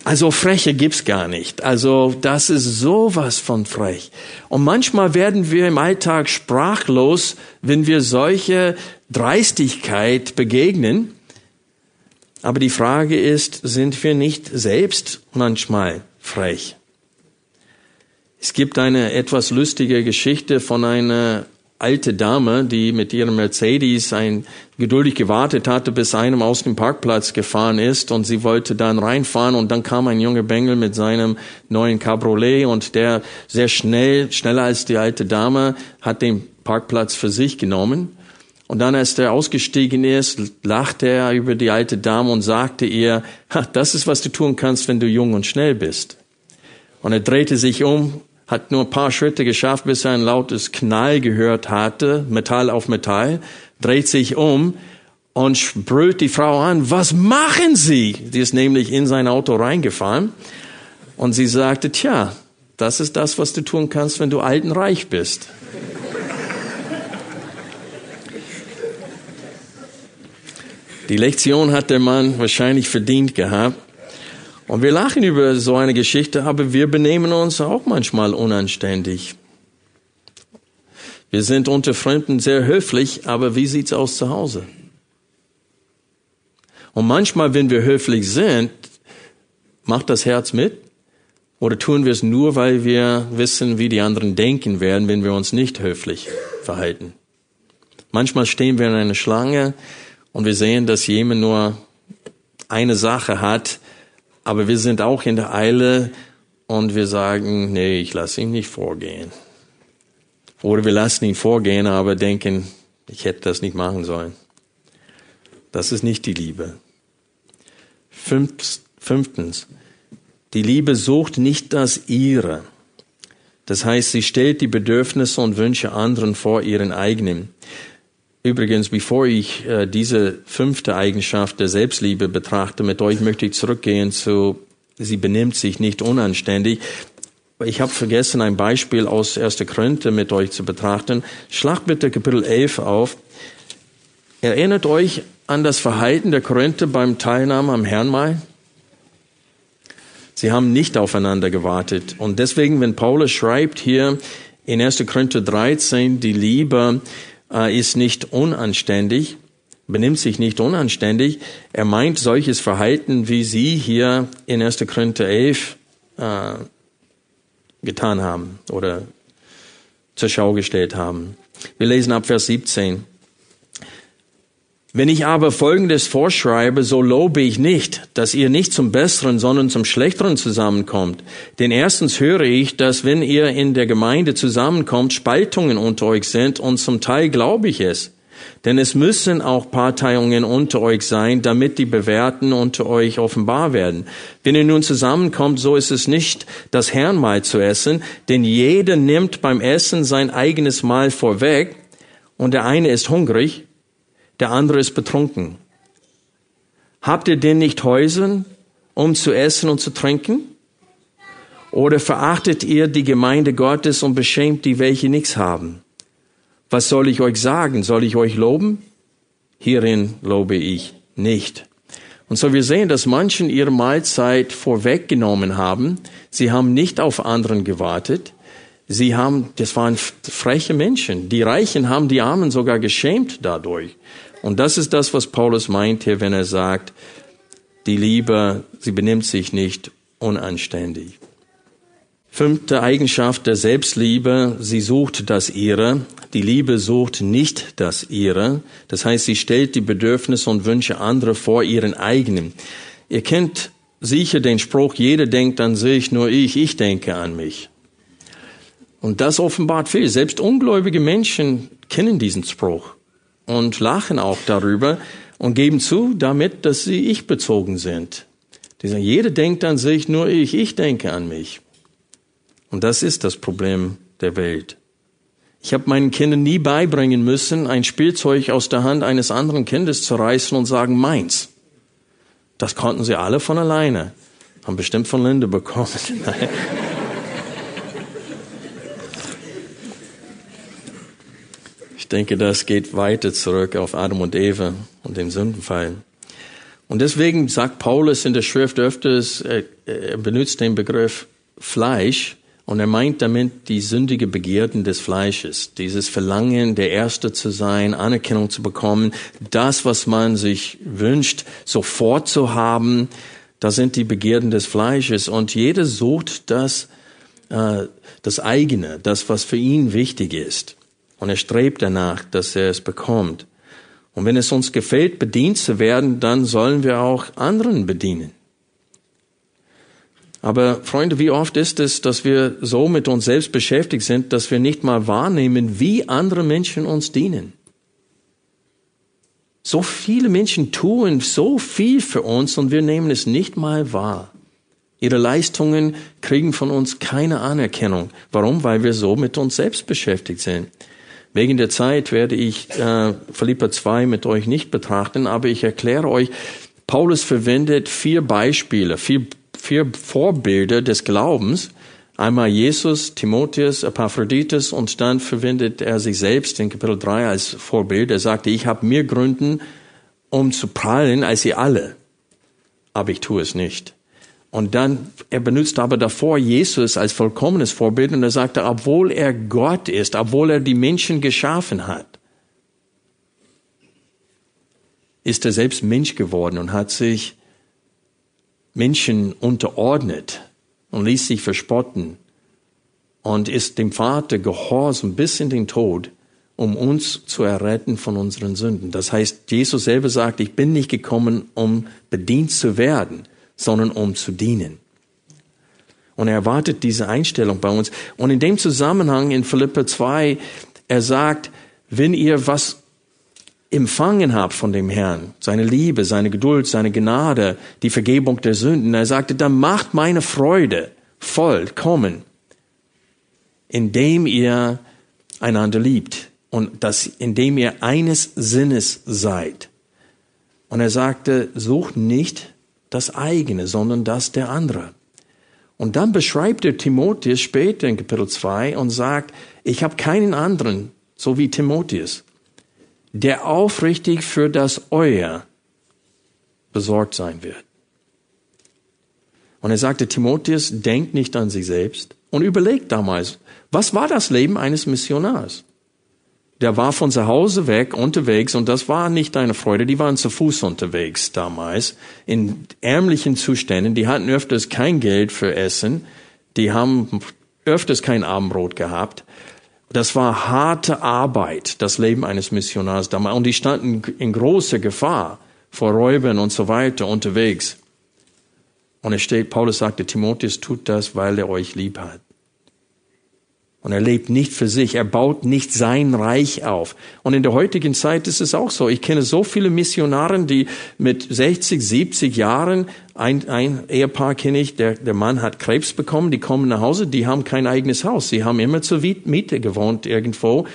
Also Freche gibt's gar nicht. Also das ist sowas von frech. Und manchmal werden wir im Alltag sprachlos, wenn wir solche Dreistigkeit begegnen. Aber die Frage ist, sind wir nicht selbst manchmal frech? Es gibt eine etwas lustige Geschichte von einer alte Dame, die mit ihrem Mercedes ein, geduldig gewartet hatte, bis einem aus dem Parkplatz gefahren ist und sie wollte dann reinfahren und dann kam ein junger Bengel mit seinem neuen Cabriolet und der sehr schnell, schneller als die alte Dame, hat den Parkplatz für sich genommen. Und dann, als er ausgestiegen ist, lachte er über die alte Dame und sagte ihr, das ist, was du tun kannst, wenn du jung und schnell bist. Und er drehte sich um hat nur ein paar Schritte geschafft, bis er ein lautes Knall gehört hatte, Metall auf Metall, dreht sich um und brüllt die Frau an, was machen Sie? Die ist nämlich in sein Auto reingefahren und sie sagte, tja, das ist das, was du tun kannst, wenn du alt und reich bist. Die Lektion hat der Mann wahrscheinlich verdient gehabt. Und wir lachen über so eine Geschichte, aber wir benehmen uns auch manchmal unanständig. Wir sind unter Fremden sehr höflich, aber wie sieht's aus zu Hause? Und manchmal, wenn wir höflich sind, macht das Herz mit? Oder tun wir es nur, weil wir wissen, wie die anderen denken werden, wenn wir uns nicht höflich verhalten? Manchmal stehen wir in einer Schlange und wir sehen, dass jemand nur eine Sache hat, aber wir sind auch in der Eile und wir sagen, nee, ich lasse ihn nicht vorgehen. Oder wir lassen ihn vorgehen, aber denken, ich hätte das nicht machen sollen. Das ist nicht die Liebe. Fünftens, die Liebe sucht nicht das ihre. Das heißt, sie stellt die Bedürfnisse und Wünsche anderen vor ihren eigenen. Übrigens, bevor ich äh, diese fünfte Eigenschaft der Selbstliebe betrachte, mit euch möchte ich zurückgehen zu, sie benimmt sich nicht unanständig. Ich habe vergessen, ein Beispiel aus 1. Korinther mit euch zu betrachten. Schlag bitte Kapitel 11 auf. Erinnert euch an das Verhalten der Korinther beim Teilnahme am Herrnmal? Sie haben nicht aufeinander gewartet. Und deswegen, wenn Paulus schreibt hier in 1. Korinther 13, die Liebe äh, ist nicht unanständig, benimmt sich nicht unanständig, er meint solches Verhalten, wie Sie hier in 1. Korinther 11 äh, getan haben oder zur Schau gestellt haben. Wir lesen ab Vers 17. Wenn ich aber Folgendes vorschreibe, so lobe ich nicht, dass ihr nicht zum Besseren, sondern zum Schlechteren zusammenkommt. Denn erstens höre ich, dass wenn ihr in der Gemeinde zusammenkommt, Spaltungen unter euch sind und zum Teil glaube ich es. Denn es müssen auch Parteiungen unter euch sein, damit die Bewährten unter euch offenbar werden. Wenn ihr nun zusammenkommt, so ist es nicht das Herrnmahl zu essen, denn jeder nimmt beim Essen sein eigenes Mahl vorweg und der eine ist hungrig der andere ist betrunken. Habt ihr denn nicht Häuser, um zu essen und zu trinken? Oder verachtet ihr die Gemeinde Gottes und beschämt die, welche nichts haben? Was soll ich euch sagen? Soll ich euch loben? Hierin lobe ich nicht. Und so wir sehen, dass manchen ihre Mahlzeit vorweggenommen haben. Sie haben nicht auf anderen gewartet. Sie haben, das waren freche Menschen. Die Reichen haben die Armen sogar geschämt dadurch. Und das ist das, was Paulus meint hier, wenn er sagt, die Liebe, sie benimmt sich nicht unanständig. Fünfte Eigenschaft der Selbstliebe, sie sucht das ihre. Die Liebe sucht nicht das ihre. Das heißt, sie stellt die Bedürfnisse und Wünsche anderer vor ihren eigenen. Ihr kennt sicher den Spruch, jeder denkt an sich, nur ich, ich denke an mich. Und das offenbart viel. Selbst ungläubige Menschen kennen diesen Spruch und lachen auch darüber und geben zu damit, dass sie ich bezogen sind. Die sagen, jeder denkt an sich, nur ich, ich denke an mich. Und das ist das Problem der Welt. Ich habe meinen Kindern nie beibringen müssen, ein Spielzeug aus der Hand eines anderen Kindes zu reißen und sagen, meins. Das konnten sie alle von alleine. Haben bestimmt von Linde bekommen. Ich denke, das geht weiter zurück auf Adam und Eva und den Sündenfall. Und deswegen sagt Paulus in der Schrift öfters, er benutzt den Begriff Fleisch und er meint damit die sündige Begierden des Fleisches, dieses Verlangen, der Erste zu sein, Anerkennung zu bekommen, das, was man sich wünscht, sofort zu haben, das sind die Begierden des Fleisches und jeder sucht das, äh, das eigene, das, was für ihn wichtig ist. Und er strebt danach, dass er es bekommt. Und wenn es uns gefällt, bedient zu werden, dann sollen wir auch anderen bedienen. Aber Freunde, wie oft ist es, dass wir so mit uns selbst beschäftigt sind, dass wir nicht mal wahrnehmen, wie andere Menschen uns dienen? So viele Menschen tun so viel für uns und wir nehmen es nicht mal wahr. Ihre Leistungen kriegen von uns keine Anerkennung. Warum? Weil wir so mit uns selbst beschäftigt sind. Wegen der Zeit werde ich äh, Philippa 2 mit euch nicht betrachten, aber ich erkläre euch, Paulus verwendet vier Beispiele, vier, vier Vorbilder des Glaubens. Einmal Jesus, Timotheus, Epaphroditus und dann verwendet er sich selbst in Kapitel 3 als Vorbild. Er sagte, ich habe mehr Gründen, um zu prallen als ihr alle, aber ich tue es nicht. Und dann, er benutzt aber davor Jesus als vollkommenes Vorbild und er sagte, obwohl er Gott ist, obwohl er die Menschen geschaffen hat, ist er selbst Mensch geworden und hat sich Menschen unterordnet und ließ sich verspotten und ist dem Vater gehorsam bis in den Tod, um uns zu erretten von unseren Sünden. Das heißt, Jesus selber sagt, ich bin nicht gekommen, um bedient zu werden, sondern um zu dienen. Und er erwartet diese Einstellung bei uns. Und in dem Zusammenhang in Philippa 2, er sagt, wenn ihr was empfangen habt von dem Herrn, seine Liebe, seine Geduld, seine Gnade, die Vergebung der Sünden, er sagte, dann macht meine Freude vollkommen, indem ihr einander liebt und das, indem ihr eines Sinnes seid. Und er sagte, sucht nicht das eigene, sondern das der andere. Und dann beschreibt er Timotheus später in Kapitel 2 und sagt, ich habe keinen anderen, so wie Timotheus, der aufrichtig für das Euer besorgt sein wird. Und er sagte, Timotheus, denkt nicht an sich selbst und überlegt damals, was war das Leben eines Missionars? Der war von zu Hause weg unterwegs und das war nicht eine Freude. Die waren zu Fuß unterwegs damals in ärmlichen Zuständen. Die hatten öfters kein Geld für Essen. Die haben öfters kein Abendbrot gehabt. Das war harte Arbeit, das Leben eines Missionars damals. Und die standen in großer Gefahr vor Räubern und so weiter unterwegs. Und es steht, Paulus sagte, Timotheus tut das, weil er euch lieb hat. Und er lebt nicht für sich. Er baut nicht sein Reich auf. Und in der heutigen Zeit ist es auch so. Ich kenne so viele Missionaren, die mit 60, 70 Jahren, ein, ein Ehepaar kenne ich, der, der Mann hat Krebs bekommen, die kommen nach Hause, die haben kein eigenes Haus. Sie haben immer zur Miete gewohnt irgendwo.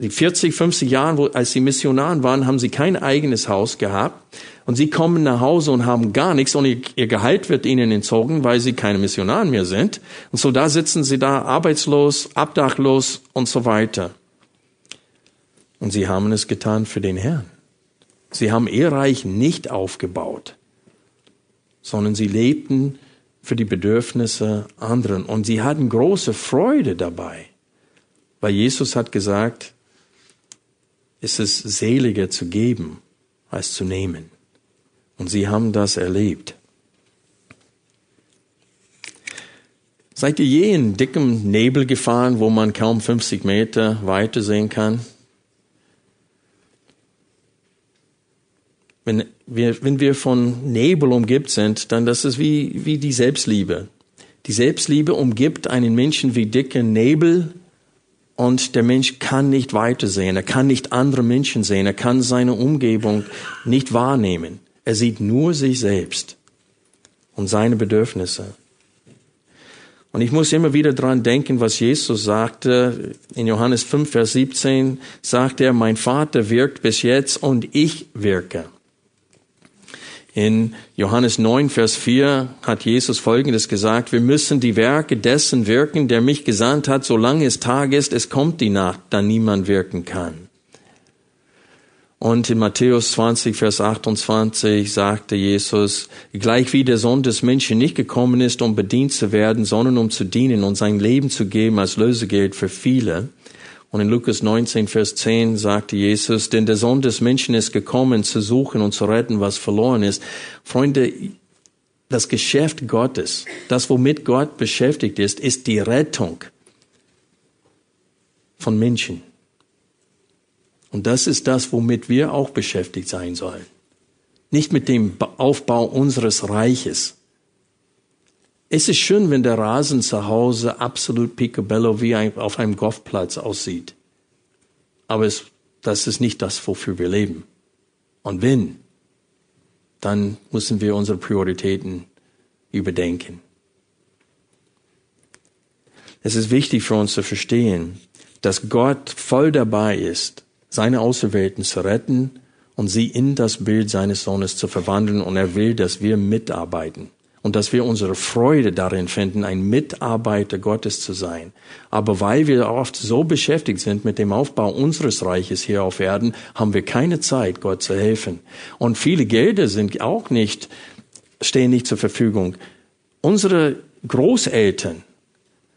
Die 40, 50 Jahren, wo, als sie Missionaren waren, haben sie kein eigenes Haus gehabt. Und sie kommen nach Hause und haben gar nichts und ihr Gehalt wird ihnen entzogen, weil sie keine Missionaren mehr sind. Und so da sitzen sie da arbeitslos, abdachlos und so weiter. Und sie haben es getan für den Herrn. Sie haben ihr Reich nicht aufgebaut, sondern sie lebten für die Bedürfnisse anderen. Und sie hatten große Freude dabei, weil Jesus hat gesagt, es ist seliger zu geben als zu nehmen. Und sie haben das erlebt. Seid ihr je in dickem Nebel gefahren, wo man kaum 50 Meter weiter sehen kann? Wenn wir, wenn wir von Nebel umgibt sind, dann das ist wie, wie die Selbstliebe. Die Selbstliebe umgibt einen Menschen wie dicker Nebel und der Mensch kann nicht weitersehen, er kann nicht andere Menschen sehen, er kann seine Umgebung nicht wahrnehmen. Er sieht nur sich selbst und seine Bedürfnisse. Und ich muss immer wieder dran denken, was Jesus sagte. In Johannes 5, Vers 17 sagt er, mein Vater wirkt bis jetzt und ich wirke. In Johannes 9, Vers 4 hat Jesus Folgendes gesagt, wir müssen die Werke dessen wirken, der mich gesandt hat, solange es Tag ist, es kommt die Nacht, da niemand wirken kann. Und in Matthäus 20, Vers 28 sagte Jesus, gleich wie der Sohn des Menschen nicht gekommen ist, um bedient zu werden, sondern um zu dienen und sein Leben zu geben als Lösegeld für viele. Und in Lukas 19, Vers 10 sagte Jesus, denn der Sohn des Menschen ist gekommen, zu suchen und zu retten, was verloren ist. Freunde, das Geschäft Gottes, das womit Gott beschäftigt ist, ist die Rettung von Menschen. Und das ist das, womit wir auch beschäftigt sein sollen. Nicht mit dem Aufbau unseres Reiches. Es ist schön, wenn der Rasen zu Hause absolut picobello wie ein, auf einem Golfplatz aussieht. Aber es, das ist nicht das, wofür wir leben. Und wenn, dann müssen wir unsere Prioritäten überdenken. Es ist wichtig für uns zu verstehen, dass Gott voll dabei ist, seine Auserwählten zu retten und sie in das Bild seines Sohnes zu verwandeln. Und er will, dass wir mitarbeiten und dass wir unsere Freude darin finden, ein Mitarbeiter Gottes zu sein. Aber weil wir oft so beschäftigt sind mit dem Aufbau unseres Reiches hier auf Erden, haben wir keine Zeit, Gott zu helfen. Und viele Gelder sind auch nicht, stehen nicht zur Verfügung. Unsere Großeltern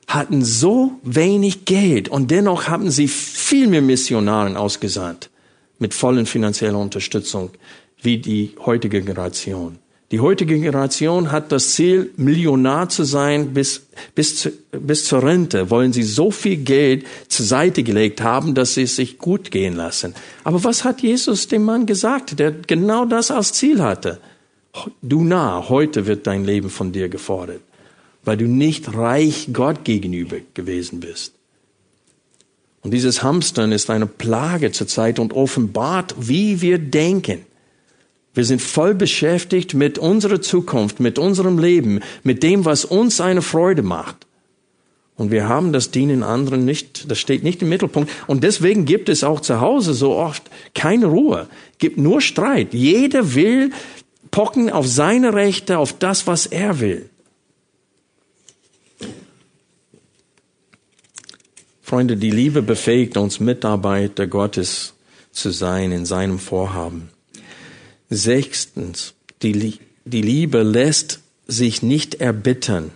hatten so wenig Geld und dennoch haben sie viel mehr Missionaren ausgesandt mit vollen finanzieller Unterstützung wie die heutige Generation. Die heutige Generation hat das Ziel, Millionar zu sein bis, bis, zu, bis zur Rente. Wollen sie so viel Geld zur Seite gelegt haben, dass sie es sich gut gehen lassen. Aber was hat Jesus dem Mann gesagt, der genau das als Ziel hatte? Du nah, heute wird dein Leben von dir gefordert, weil du nicht reich Gott gegenüber gewesen bist. Und dieses Hamstern ist eine Plage zur Zeit und offenbart, wie wir denken. Wir sind voll beschäftigt mit unserer Zukunft, mit unserem Leben, mit dem, was uns eine Freude macht. Und wir haben das Dienen anderen nicht, das steht nicht im Mittelpunkt. Und deswegen gibt es auch zu Hause so oft keine Ruhe, gibt nur Streit. Jeder will pochen auf seine Rechte, auf das, was er will. Freunde, die Liebe befähigt uns, Mitarbeiter Gottes zu sein in seinem Vorhaben. Sechstens, die, die Liebe lässt sich nicht erbittern.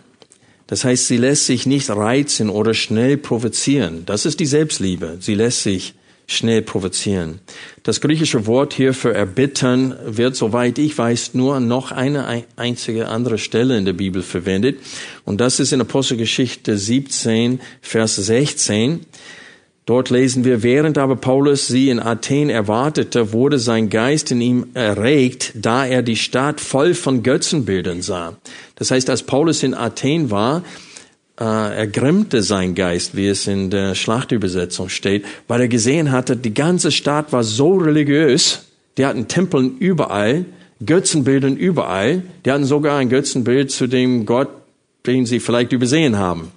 Das heißt, sie lässt sich nicht reizen oder schnell provozieren. Das ist die Selbstliebe. Sie lässt sich schnell provozieren. Das griechische Wort hier für erbittern wird, soweit ich weiß, nur noch eine einzige andere Stelle in der Bibel verwendet. Und das ist in Apostelgeschichte 17, Vers 16. Dort lesen wir, während aber Paulus sie in Athen erwartete, wurde sein Geist in ihm erregt, da er die Stadt voll von Götzenbildern sah. Das heißt, als Paulus in Athen war, äh, ergrimmte sein Geist, wie es in der Schlachtübersetzung steht, weil er gesehen hatte, die ganze Stadt war so religiös, die hatten Tempeln überall, Götzenbildern überall, die hatten sogar ein Götzenbild zu dem Gott, den sie vielleicht übersehen haben.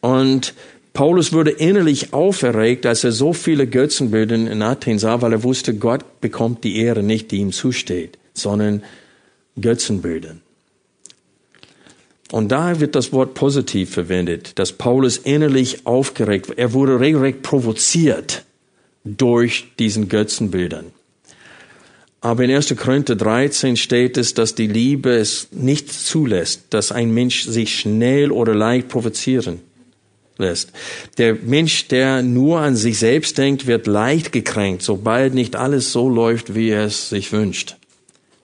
Und Paulus wurde innerlich auferregt, als er so viele Götzenbilder in Athen sah, weil er wusste, Gott bekommt die Ehre nicht, die ihm zusteht, sondern Götzenbildern. Und da wird das Wort positiv verwendet, dass Paulus innerlich aufgeregt, er wurde regelrecht provoziert durch diesen Götzenbildern. Aber in 1. Korinther 13 steht es, dass die Liebe es nicht zulässt, dass ein Mensch sich schnell oder leicht provozieren lässt. Der Mensch, der nur an sich selbst denkt, wird leicht gekränkt, sobald nicht alles so läuft, wie er es sich wünscht.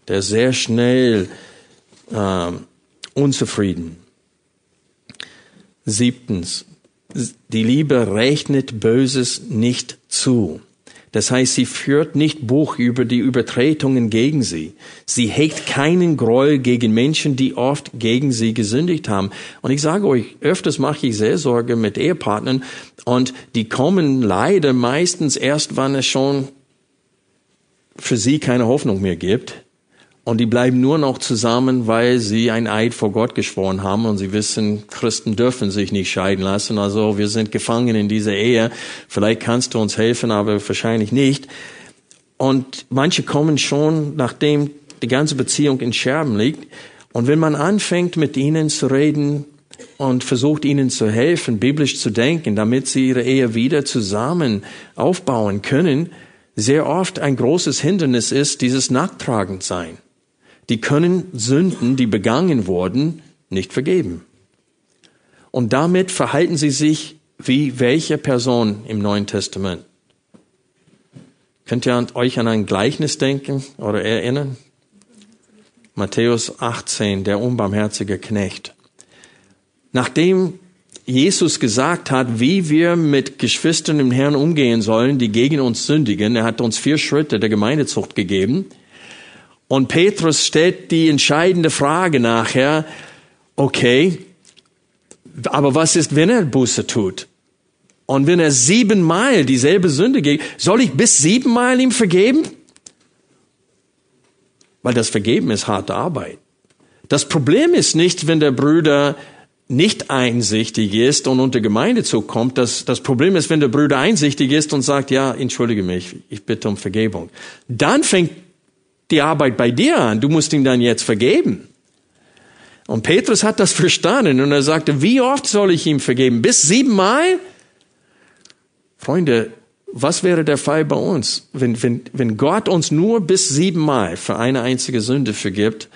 Der ist sehr schnell äh, unzufrieden. Siebtens, die Liebe rechnet Böses nicht zu. Das heißt, sie führt nicht Buch über die Übertretungen gegen sie. Sie hegt keinen Groll gegen Menschen, die oft gegen sie gesündigt haben. Und ich sage euch, öfters mache ich Seelsorge mit Ehepartnern und die kommen leider meistens erst, wann es schon für sie keine Hoffnung mehr gibt. Und die bleiben nur noch zusammen, weil sie ein Eid vor Gott geschworen haben und sie wissen, Christen dürfen sich nicht scheiden lassen. Also wir sind gefangen in dieser Ehe. Vielleicht kannst du uns helfen, aber wahrscheinlich nicht. Und manche kommen schon, nachdem die ganze Beziehung in Scherben liegt. Und wenn man anfängt, mit ihnen zu reden und versucht, ihnen zu helfen, biblisch zu denken, damit sie ihre Ehe wieder zusammen aufbauen können, sehr oft ein großes Hindernis ist dieses Nachtragendsein die können Sünden, die begangen wurden, nicht vergeben. Und damit verhalten sie sich wie welche Person im Neuen Testament? Könnt ihr euch an ein Gleichnis denken oder erinnern? Matthäus 18, der unbarmherzige Knecht. Nachdem Jesus gesagt hat, wie wir mit Geschwistern im Herrn umgehen sollen, die gegen uns sündigen, er hat uns vier Schritte der Gemeindezucht gegeben, und Petrus stellt die entscheidende Frage nachher, okay, aber was ist, wenn er Buße tut? Und wenn er siebenmal dieselbe Sünde geht, soll ich bis siebenmal ihm vergeben? Weil das Vergeben ist harte Arbeit. Das Problem ist nicht, wenn der Bruder nicht einsichtig ist und unter Gemeindezug kommt, das, das Problem ist, wenn der Bruder einsichtig ist und sagt, ja, entschuldige mich, ich bitte um Vergebung. Dann fängt die Arbeit bei dir an. Du musst ihm dann jetzt vergeben. Und Petrus hat das verstanden und er sagte, wie oft soll ich ihm vergeben? Bis siebenmal? Freunde, was wäre der Fall bei uns, wenn, wenn, wenn Gott uns nur bis siebenmal für eine einzige Sünde vergibt?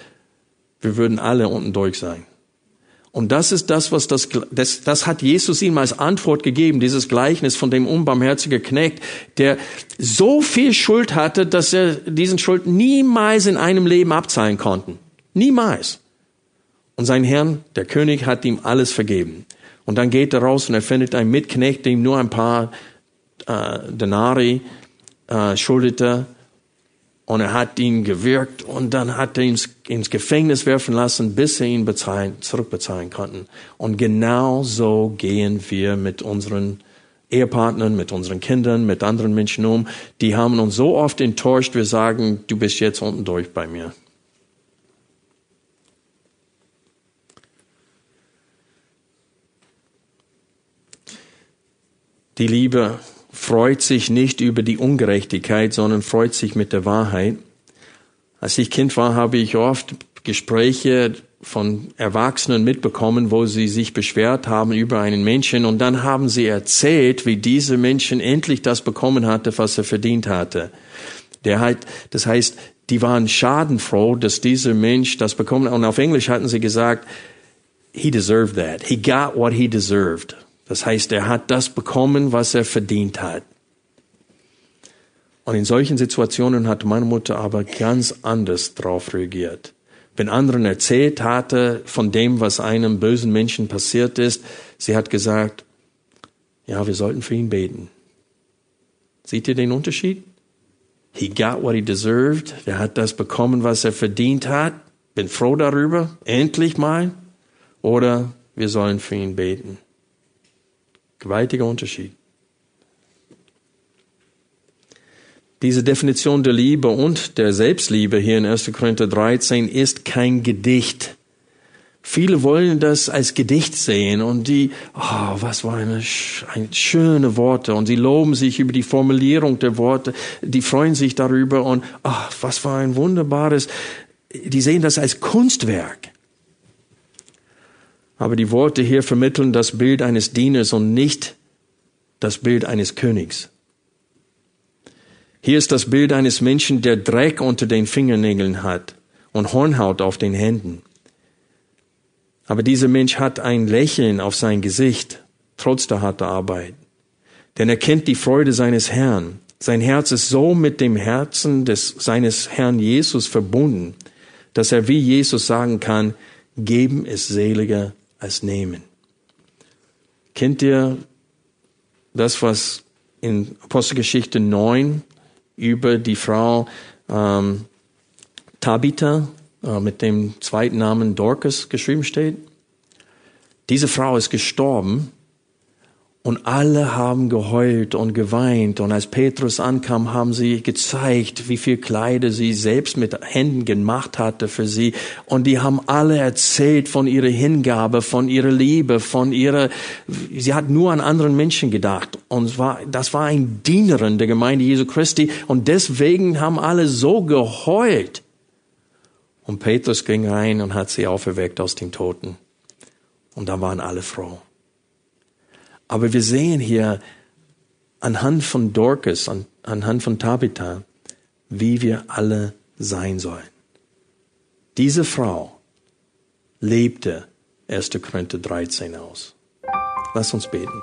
Wir würden alle unten durch sein. Und das ist das, was das, das, das hat Jesus ihm als Antwort gegeben, dieses Gleichnis von dem unbarmherzigen Knecht, der so viel Schuld hatte, dass er diesen Schuld niemals in einem Leben abzahlen konnte. Niemals. Und sein Herrn, der König, hat ihm alles vergeben. Und dann geht er raus und er findet einen Mitknecht, dem nur ein paar äh, Denari äh, schuldete und er hat ihn gewirkt und dann hat er ihn ins Gefängnis werfen lassen, bis er ihn bezahlen, zurückbezahlen konnten. Und genau so gehen wir mit unseren Ehepartnern, mit unseren Kindern, mit anderen Menschen um. Die haben uns so oft enttäuscht, wir sagen, du bist jetzt unten durch bei mir. Die Liebe freut sich nicht über die Ungerechtigkeit, sondern freut sich mit der Wahrheit. Als ich Kind war, habe ich oft Gespräche von Erwachsenen mitbekommen, wo sie sich beschwert haben über einen Menschen und dann haben sie erzählt, wie dieser Menschen endlich das bekommen hatte, was er verdient hatte. Der halt, das heißt, die waren schadenfroh, dass dieser Mensch das bekommen und auf Englisch hatten sie gesagt, he deserved that. He got what he deserved. Das heißt, er hat das bekommen, was er verdient hat. Und in solchen Situationen hat meine Mutter aber ganz anders drauf reagiert. Wenn anderen erzählt hatte von dem, was einem bösen Menschen passiert ist, sie hat gesagt, ja, wir sollten für ihn beten. Seht ihr den Unterschied? He got what he deserved. Er hat das bekommen, was er verdient hat. Bin froh darüber. Endlich mal. Oder wir sollen für ihn beten. Gewaltiger Unterschied. Diese Definition der Liebe und der Selbstliebe hier in 1. Korinther 13 ist kein Gedicht. Viele wollen das als Gedicht sehen und die, oh, was war eine, eine schöne Worte und sie loben sich über die Formulierung der Worte, die freuen sich darüber und, ach, oh, was war ein wunderbares, die sehen das als Kunstwerk. Aber die Worte hier vermitteln das Bild eines Dieners und nicht das Bild eines Königs. Hier ist das Bild eines Menschen, der Dreck unter den Fingernägeln hat und Hornhaut auf den Händen. Aber dieser Mensch hat ein Lächeln auf sein Gesicht, trotz der harten Arbeit. Denn er kennt die Freude seines Herrn. Sein Herz ist so mit dem Herzen des, seines Herrn Jesus verbunden, dass er wie Jesus sagen kann, geben ist seliger als nehmen. Kennt ihr das, was in Apostelgeschichte 9 über die Frau ähm, Tabitha äh, mit dem zweiten Namen Dorcas geschrieben steht? Diese Frau ist gestorben und alle haben geheult und geweint. Und als Petrus ankam, haben sie gezeigt, wie viel Kleider sie selbst mit Händen gemacht hatte für sie. Und die haben alle erzählt von ihrer Hingabe, von ihrer Liebe, von ihrer, sie hat nur an anderen Menschen gedacht. Und war, das war ein Dienerin der Gemeinde Jesu Christi. Und deswegen haben alle so geheult. Und Petrus ging rein und hat sie auferweckt aus den Toten. Und da waren alle froh. Aber wir sehen hier anhand von Dorcas, an, anhand von Tabitha, wie wir alle sein sollen. Diese Frau lebte 1. Korinther 13 aus. Lass uns beten.